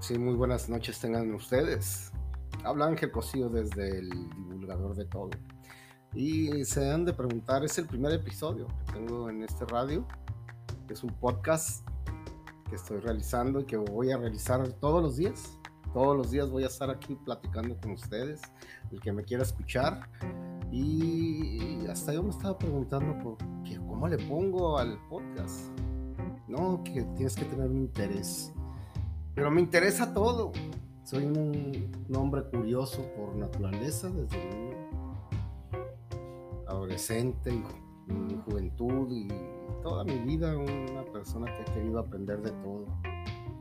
Sí, muy buenas noches tengan ustedes. Habla Ángel Cosío desde el divulgador de todo. Y se han de preguntar, es el primer episodio que tengo en este radio. Es un podcast que estoy realizando y que voy a realizar todos los días. Todos los días voy a estar aquí platicando con ustedes, el que me quiera escuchar. Y hasta yo me estaba preguntando por cómo le pongo al podcast. No, que tienes que tener un interés pero me interesa todo. Soy un, hombre curioso por naturaleza desde niño, adolescente, y, juventud y toda mi vida una persona que ha querido aprender de todo,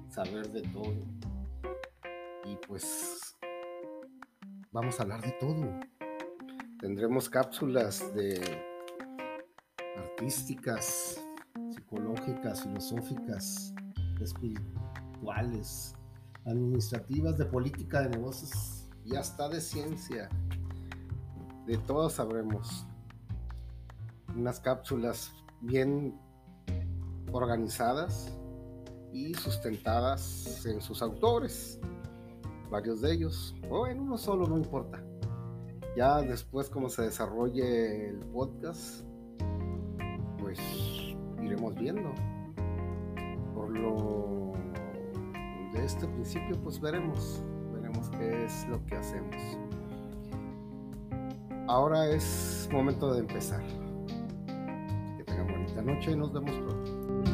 saber de todo. Y pues vamos a hablar de todo. Tendremos cápsulas de artísticas, psicológicas, filosóficas, espirituales administrativas, de política de negocios y hasta de ciencia. De todo sabremos. Unas cápsulas bien organizadas y sustentadas en sus autores, varios de ellos, o en uno solo, no importa. Ya después como se desarrolle el podcast, pues iremos viendo. Este principio, pues veremos, veremos qué es lo que hacemos. Ahora es momento de empezar. Que tengan bonita noche y nos vemos pronto.